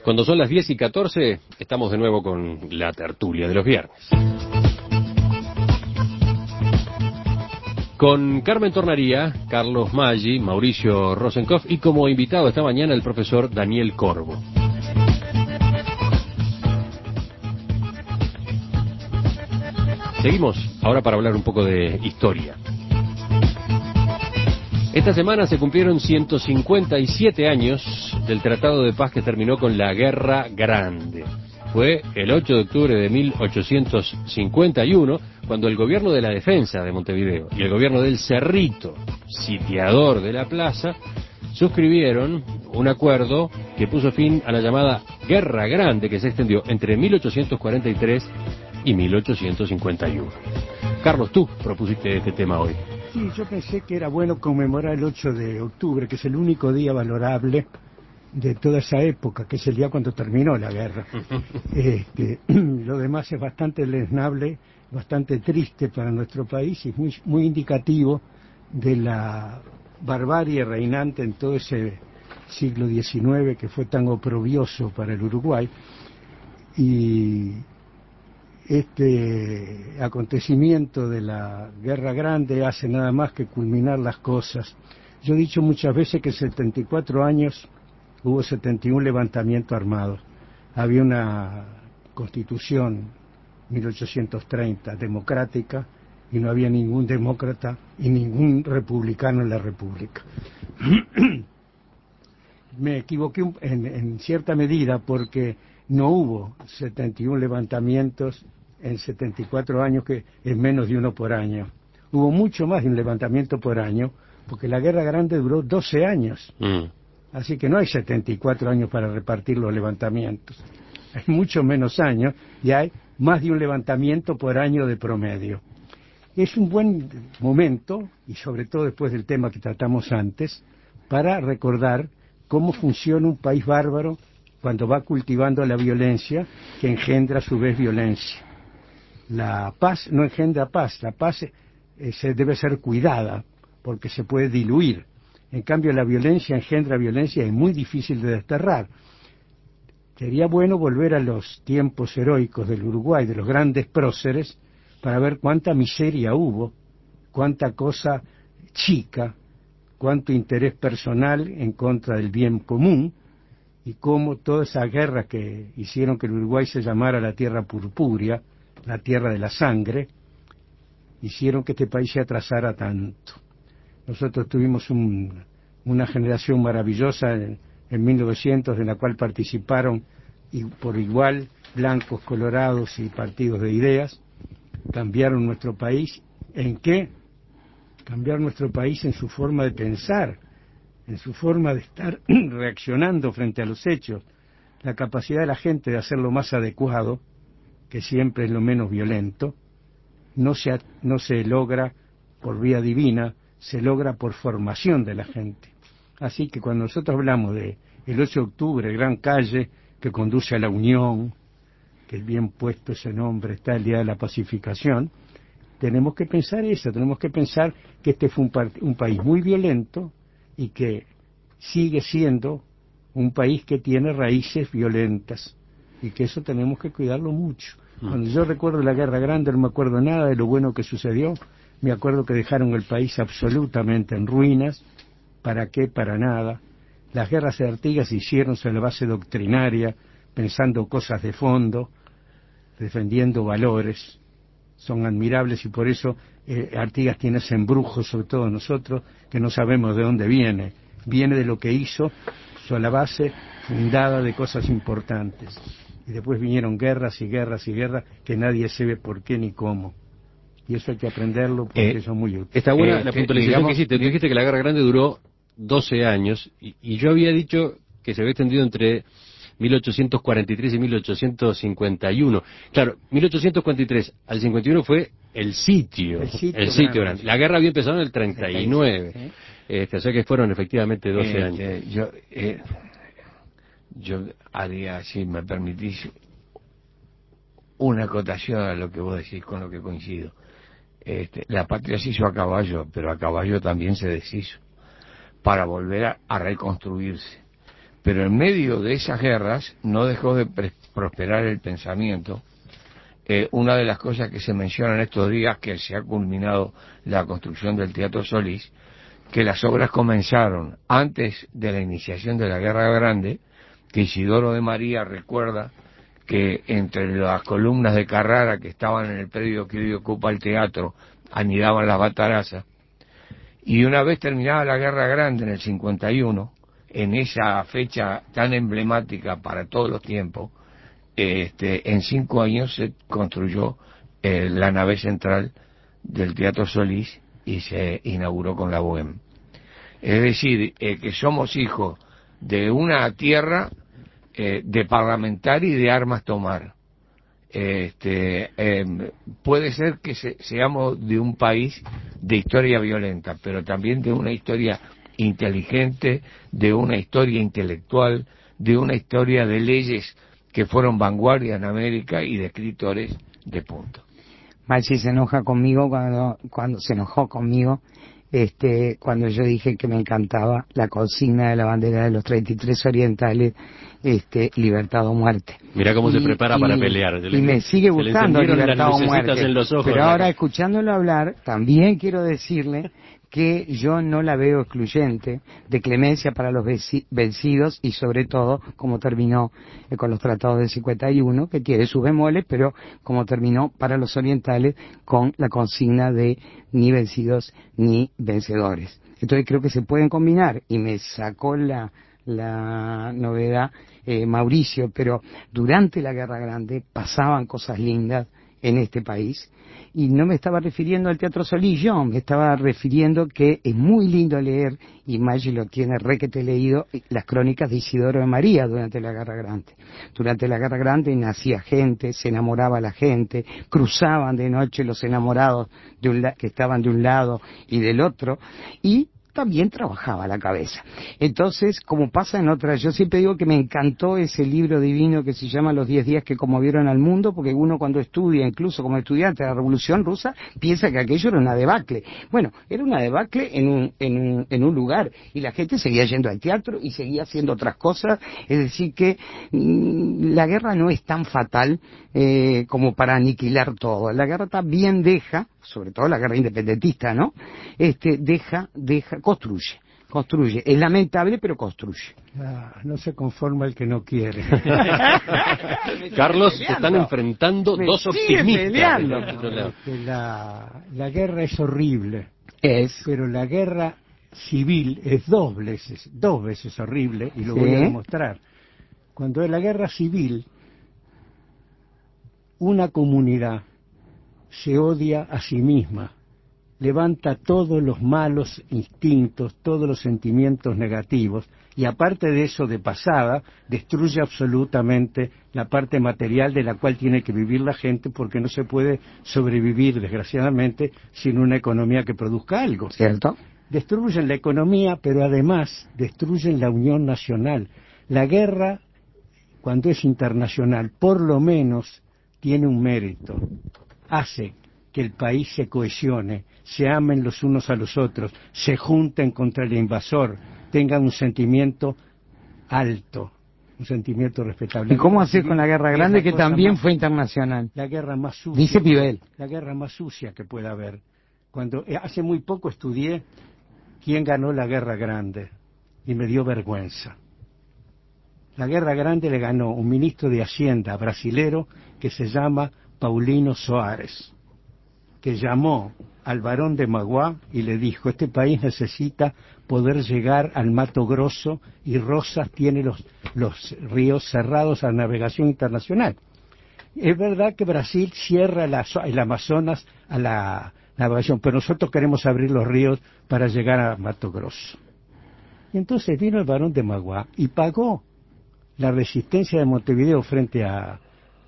Cuando son las 10 y 14, estamos de nuevo con la tertulia de los viernes. Con Carmen Tornaría, Carlos Maggi, Mauricio Rosenkopf y como invitado esta mañana el profesor Daniel Corvo. Seguimos ahora para hablar un poco de historia. Esta semana se cumplieron 157 años del Tratado de Paz que terminó con la Guerra Grande. Fue el 8 de octubre de 1851 cuando el gobierno de la defensa de Montevideo y el gobierno del Cerrito, sitiador de la plaza, suscribieron un acuerdo que puso fin a la llamada Guerra Grande que se extendió entre 1843 y 1851. Carlos, tú propusiste este tema hoy. Sí, yo pensé que era bueno conmemorar el 8 de octubre, que es el único día valorable de toda esa época, que es el día cuando terminó la guerra. Este, lo demás es bastante lesnable, bastante triste para nuestro país y es muy, muy indicativo de la barbarie reinante en todo ese siglo XIX que fue tan oprobioso para el Uruguay. Y este acontecimiento de la Guerra Grande hace nada más que culminar las cosas. Yo he dicho muchas veces que en 74 años hubo 71 levantamientos armados. Había una constitución 1830 democrática y no había ningún demócrata y ningún republicano en la República. Me equivoqué en, en cierta medida porque no hubo 71 levantamientos en 74 años, que es menos de uno por año. Hubo mucho más de un levantamiento por año, porque la Guerra Grande duró 12 años. Mm. Así que no hay 74 años para repartir los levantamientos. Hay mucho menos años y hay más de un levantamiento por año de promedio. Es un buen momento, y sobre todo después del tema que tratamos antes, para recordar cómo funciona un país bárbaro cuando va cultivando la violencia que engendra a su vez violencia. La paz no engendra paz, la paz eh, se debe ser cuidada porque se puede diluir. En cambio, la violencia engendra violencia y es muy difícil de desterrar. Sería bueno volver a los tiempos heroicos del Uruguay, de los grandes próceres, para ver cuánta miseria hubo, cuánta cosa chica, cuánto interés personal en contra del bien común, y cómo toda esa guerra que hicieron que el Uruguay se llamara la tierra purpúrea, la tierra de la sangre, hicieron que este país se atrasara tanto. Nosotros tuvimos una generación maravillosa en, 1900 en la cual participaron y por igual blancos, colorados y partidos de ideas, cambiaron nuestro país. ¿En qué? Cambiaron nuestro país en su forma de pensar, en su forma de estar reaccionando frente a los hechos, la capacidad de la gente de hacer lo más adecuado, que siempre es lo menos violento, no se, no se logra por vía divina, se logra por formación de la gente. Así que cuando nosotros hablamos de el 8 de octubre, gran calle que conduce a la unión, que bien puesto ese nombre, está el día de la pacificación, tenemos que pensar eso, tenemos que pensar que este fue un, un país muy violento, y que sigue siendo un país que tiene raíces violentas y que eso tenemos que cuidarlo mucho. Mm. Cuando yo recuerdo la Guerra Grande no me acuerdo nada de lo bueno que sucedió, me acuerdo que dejaron el país absolutamente en ruinas, ¿para qué? Para nada. Las guerras de Artigas se hicieron sobre la base doctrinaria, pensando cosas de fondo, defendiendo valores, son admirables y por eso eh, Artigas tiene ese embrujo, sobre todo nosotros, que no sabemos de dónde viene. Viene de lo que hizo sobre la base fundada de cosas importantes. Y después vinieron guerras y guerras y guerras que nadie sabe por qué ni cómo. Y eso hay que aprenderlo porque eh, eso es muy útil. Está buena eh, la puntualización que hiciste. Tú dijiste que la Guerra Grande duró 12 años y, y yo había dicho que se había extendido entre 1843 y 1851. Claro, 1843 al 51 fue el sitio, el sitio, La guerra había empezado en el 39. Este, o sea que fueron efectivamente 12 este, años. Yo, eh, yo haría, si me permitís, una acotación a lo que vos decís, con lo que coincido. Este, la patria se hizo a caballo, pero a caballo también se deshizo, para volver a reconstruirse Pero en medio de esas guerras no dejó de prosperar el pensamiento. Eh, una de las cosas que se menciona en estos días, que se ha culminado la construcción del Teatro Solís, que las obras comenzaron antes de la iniciación de la Guerra Grande, que Isidoro de María recuerda que entre las columnas de Carrara que estaban en el predio que hoy ocupa el teatro anidaban las batarazas, y una vez terminada la Guerra Grande en el 51, en esa fecha tan emblemática para todos los tiempos, este, en cinco años se construyó eh, la nave central del Teatro Solís y se inauguró con la Bohème. Es decir, eh, que somos hijos de una tierra eh, de parlamentar y de armas tomar. Este, em, puede ser que seamos de un país de historia violenta, pero también de una historia inteligente, de una historia intelectual, de una historia de leyes que fueron vanguardia en América y de escritores de punto. Machi se enoja conmigo cuando, cuando se enojó conmigo este, cuando yo dije que me encantaba la consigna de la bandera de los 33 orientales, este, libertad o muerte. Mira cómo se prepara para pelear. y me sigue gustando libertad o muerte. pero ahora, escuchándolo hablar, también quiero decirle que yo no la veo excluyente de clemencia para los vencidos y sobre todo como terminó eh, con los tratados del 51, que tiene sus bemoles, pero como terminó para los orientales con la consigna de ni vencidos ni vencedores. Entonces creo que se pueden combinar y me sacó la, la novedad eh, Mauricio, pero durante la Guerra Grande pasaban cosas lindas en este país y no me estaba refiriendo al Teatro yo, me estaba refiriendo que es muy lindo leer, y Maggi lo tiene requete leído, las crónicas de Isidoro de María durante la Guerra Grande. Durante la Guerra Grande nacía gente, se enamoraba la gente, cruzaban de noche los enamorados de un que estaban de un lado y del otro, y también trabajaba la cabeza. Entonces, como pasa en otras, yo siempre digo que me encantó ese libro divino que se llama Los diez días que conmovieron al mundo, porque uno cuando estudia, incluso como estudiante de la Revolución Rusa, piensa que aquello era una debacle. Bueno, era una debacle en un, en un, en un lugar, y la gente seguía yendo al teatro y seguía haciendo otras cosas, es decir que mm, la guerra no es tan fatal eh, como para aniquilar todo. La guerra también deja, sobre todo la guerra independentista, ¿no? Este, deja, deja, construye, construye. Es lamentable, pero construye. Ah, no se conforma el que no quiere. Carlos, se están enfrentando dos optimistas. La, la guerra es horrible. Es. Pero la guerra civil es dos veces, dos veces horrible, y lo voy a demostrar. Cuando es la guerra civil, una comunidad se odia a sí misma, levanta todos los malos instintos, todos los sentimientos negativos, y aparte de eso, de pasada, destruye absolutamente la parte material de la cual tiene que vivir la gente, porque no se puede sobrevivir, desgraciadamente, sin una economía que produzca algo. ¿Cierto? Destruyen la economía, pero además destruyen la unión nacional. La guerra, cuando es internacional, por lo menos tiene un mérito. Hace que el país se cohesione, se amen los unos a los otros, se junten contra el invasor, tengan un sentimiento alto, un sentimiento respetable. ¿Y cómo hacer con la guerra grande que también fue internacional? La guerra más sucia. Dice Pivel. La guerra más sucia que pueda haber. Cuando eh, hace muy poco estudié quién ganó la guerra grande y me dio vergüenza. La guerra grande le ganó un ministro de Hacienda brasilero que se llama Paulino Soares, que llamó al varón de Maguá y le dijo, este país necesita poder llegar al Mato Grosso y Rosas tiene los, los ríos cerrados a navegación internacional. Es verdad que Brasil cierra el Amazonas a la navegación, pero nosotros queremos abrir los ríos para llegar a Mato Grosso. Y entonces vino el varón de Maguá y pagó la resistencia de Montevideo frente a,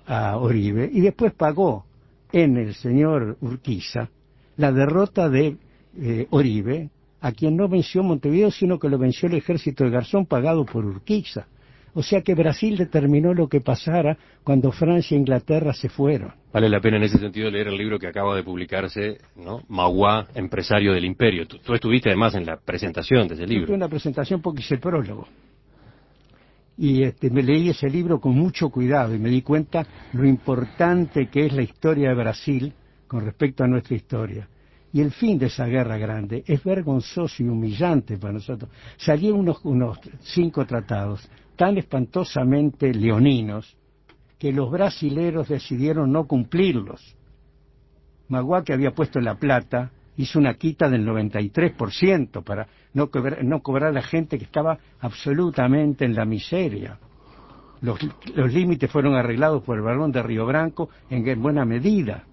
Oribe y después pagó en el señor Urquiza la derrota de eh, Oribe, a quien no venció Montevideo, sino que lo venció el ejército de Garzón pagado por Urquiza. O sea que Brasil determinó lo que pasara cuando Francia e Inglaterra se fueron. Vale la pena en ese sentido leer el libro que acaba de publicarse, ¿no? Magua, empresario del imperio. Tú, estuviste además en la presentación de ese libro. Fue una presentación porque hice el prólogo. Y este, me leí ese libro con mucho cuidado y me di cuenta lo importante que es la historia de Brasil con respecto a nuestra historia. Y el fin de esa guerra grande es vergonzoso y humillante para nosotros. Salieron unos, unos cinco tratados tan espantosamente leoninos que los brasileros decidieron no cumplirlos. Magua, que había puesto la plata, hizo una quita del 93% para no cobrar, no cobrar a la gente que estaba absolutamente en la miseria. Los, límites fueron arreglados por el barón de Río Branco en buena medida.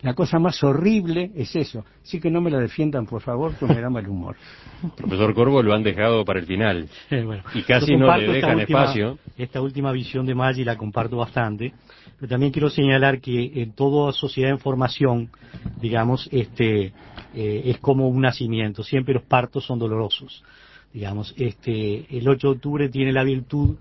La cosa más horrible es eso. Así que no me la defiendan, por favor, que me da mal humor. Profesor Corvo lo han dejado para el final. y casi no le dejan espacio. Esta última visión de Maggi la comparto bastante. Pero también quiero señalar que en toda sociedad en formación, digamos, este, eh, es como un nacimiento. Siempre los partos son dolorosos. Digamos, este, el 8 de octubre tiene la virtud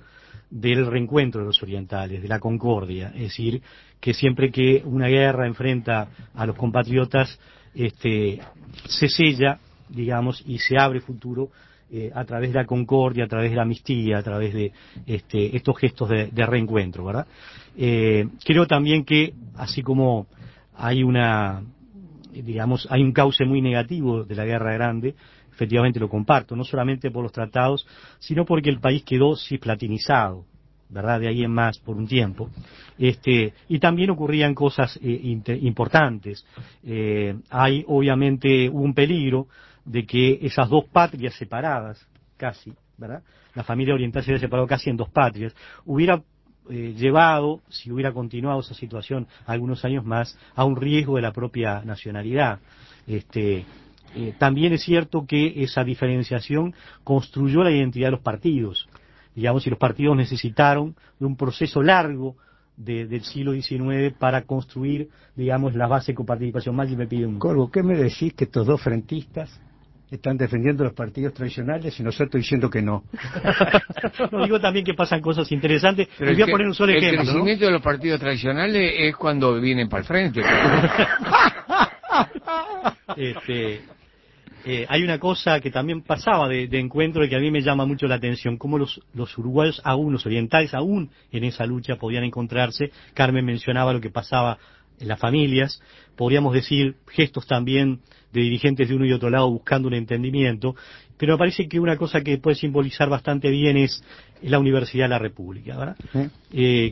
del reencuentro de los orientales, de la concordia. Es decir, que siempre que una guerra enfrenta a los compatriotas, este, se sella, digamos, y se abre futuro eh, a través de la concordia, a través de la amnistía, a través de este, estos gestos de, reencuentro, ¿verdad? Eh, creo también que, así como hay una, digamos, hay un cauce muy negativo de la Guerra Grande, efectivamente lo comparto, no solamente por los tratados, sino porque el país quedó cisplatinizado, ¿verdad? De ahí en más por un tiempo. Este, y también ocurrían cosas eh, importantes. hay obviamente un peligro de que esas dos patrias separadas, casi, ¿verdad? La familia oriental se había separado casi en dos patrias, hubiera eh, llevado, si hubiera continuado esa situación algunos años más, a un riesgo de la propia nacionalidad. Este, eh, también es cierto que esa diferenciación construyó la identidad de los partidos. Digamos, y los partidos necesitaron de un proceso largo del siglo XIX para construir, digamos, la base de coparticipación. Más y me pide un... Corvo, ¿qué me decís que estos dos frentistas están defendiendo los partidos tradicionales y nosotros diciendo que no. no digo también que pasan cosas interesantes. Pero voy a poner un solo ejemplo. El crecimiento de los partidos tradicionales es cuando vienen para el frente. este, eh, hay una cosa que también pasaba de, encuentro y que a mí me llama mucho la atención, cómo los, los uruguayos, aún los orientales, aún en esa lucha podían encontrarse. Carmen mencionaba lo que pasaba en las familias, podríamos decir gestos también de dirigentes de uno y otro lado buscando un entendimiento, pero me parece que una cosa que puede simbolizar bastante bien es la Universidad de la República, ¿verdad? Eh,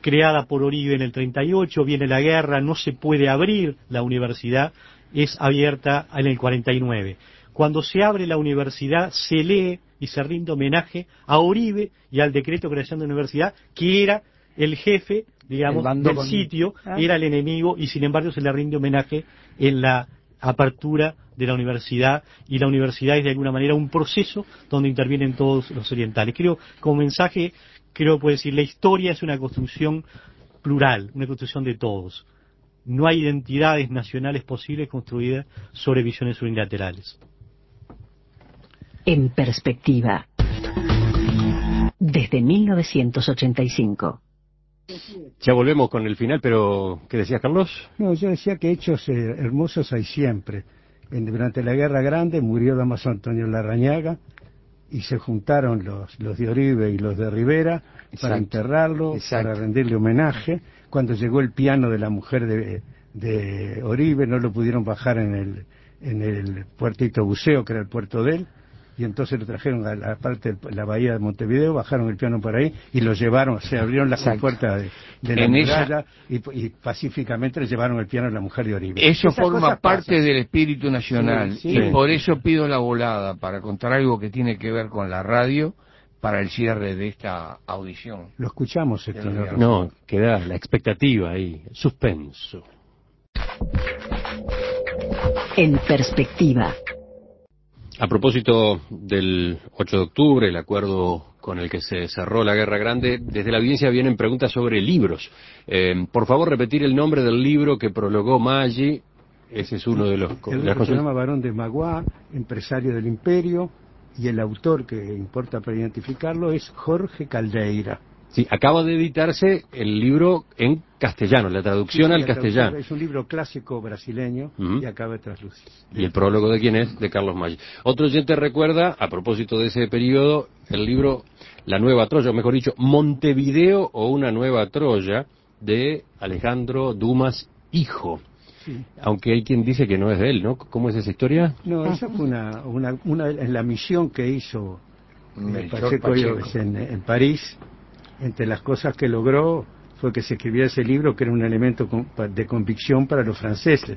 creada por Oribe en el 38, viene la guerra, no se puede abrir la universidad, es abierta en el 49. Cuando se abre la universidad, se lee y se rinde homenaje a Oribe y al decreto de creación de la universidad, que era el jefe, digamos, del sitio, ah. era el enemigo y sin embargo se le rinde homenaje en la apertura de la universidad y la universidad es de alguna manera un proceso donde intervienen todos los orientales. Creo, como mensaje, creo puedo decir, la historia es una construcción plural, una construcción de todos. No hay identidades nacionales posibles construidas sobre visiones unilaterales. En perspectiva. Desde 1985. Ya volvemos con el final, pero ¿qué decías, Carlos? No, yo decía que hechos eh, hermosos hay siempre. durante la Guerra Grande murió Damaso Antonio Larrañaga y se juntaron los, los de Oribe y los de Rivera para enterrarlo, para rendirle homenaje. Cuando llegó el piano de la mujer de, de Oribe, no lo pudieron bajar en el, en el puertito buceo, que era el puerto de él, y entonces lo trajeron a la parte de la bahía de Montevideo, bajaron el piano por ahí y lo llevaron, se abrieron las puertas de, la muralla y, pacíficamente le llevaron el piano a la mujer de Oribe. Eso forma parte del espíritu nacional y por eso pido la volada para contar algo que tiene que ver con la radio para el cierre de esta audición. Lo escuchamos, No, queda la expectativa ahí, suspenso. En perspectiva. A propósito del 8 de octubre, el acuerdo con el que se cerró la Guerra Grande, desde la audiencia vienen preguntas sobre libros. Eh, por favor, repetir el nombre del libro que prologó Maggi. Ese es uno de los... El libro se llama Barón de Magua, empresario del imperio, y el autor que importa para identificarlo es Jorge Caldeira. Sí, acaba de editarse el libro en castellano, la traducción al castellano. Es un libro clásico brasileño y acaba de traslucir. ¿Y el prólogo de quién es? De Carlos Maggi. Otro oyente recuerda, a propósito de ese periodo, el libro La Nueva Troya, o mejor dicho, Montevideo o una Nueva Troya, de Alejandro Dumas, hijo. Aunque hay quien dice que no es de él, ¿no? ¿Cómo es esa historia? No, esa fue una, una, una en la misión que hizo eh, Pacheco, En, en, París. Entre las cosas que logró fue que se escribiera ese libro que era un elemento de convicción para los franceses.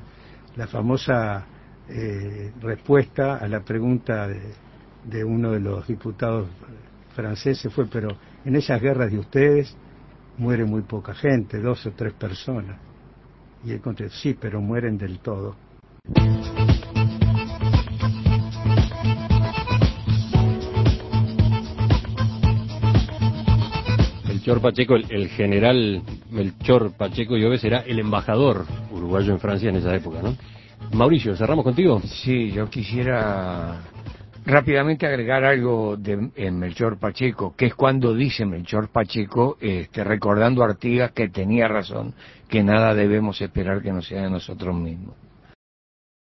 La famosa eh, respuesta a la pregunta de, de uno de los diputados franceses fue, pero en esas guerras de ustedes muere muy poca gente, dos o tres personas. Y él contestó, sí, pero mueren del todo. Pacheco, el, general Melchor Pacheco Lloves era el embajador uruguayo en Francia en esa época, ¿no? Mauricio, ¿cerramos contigo? Sí, yo quisiera rápidamente agregar algo de Melchor Pacheco, que es cuando dice Melchor Pacheco, este, recordando a Artigas que tenía razón, que nada debemos esperar que no sea de nosotros mismos.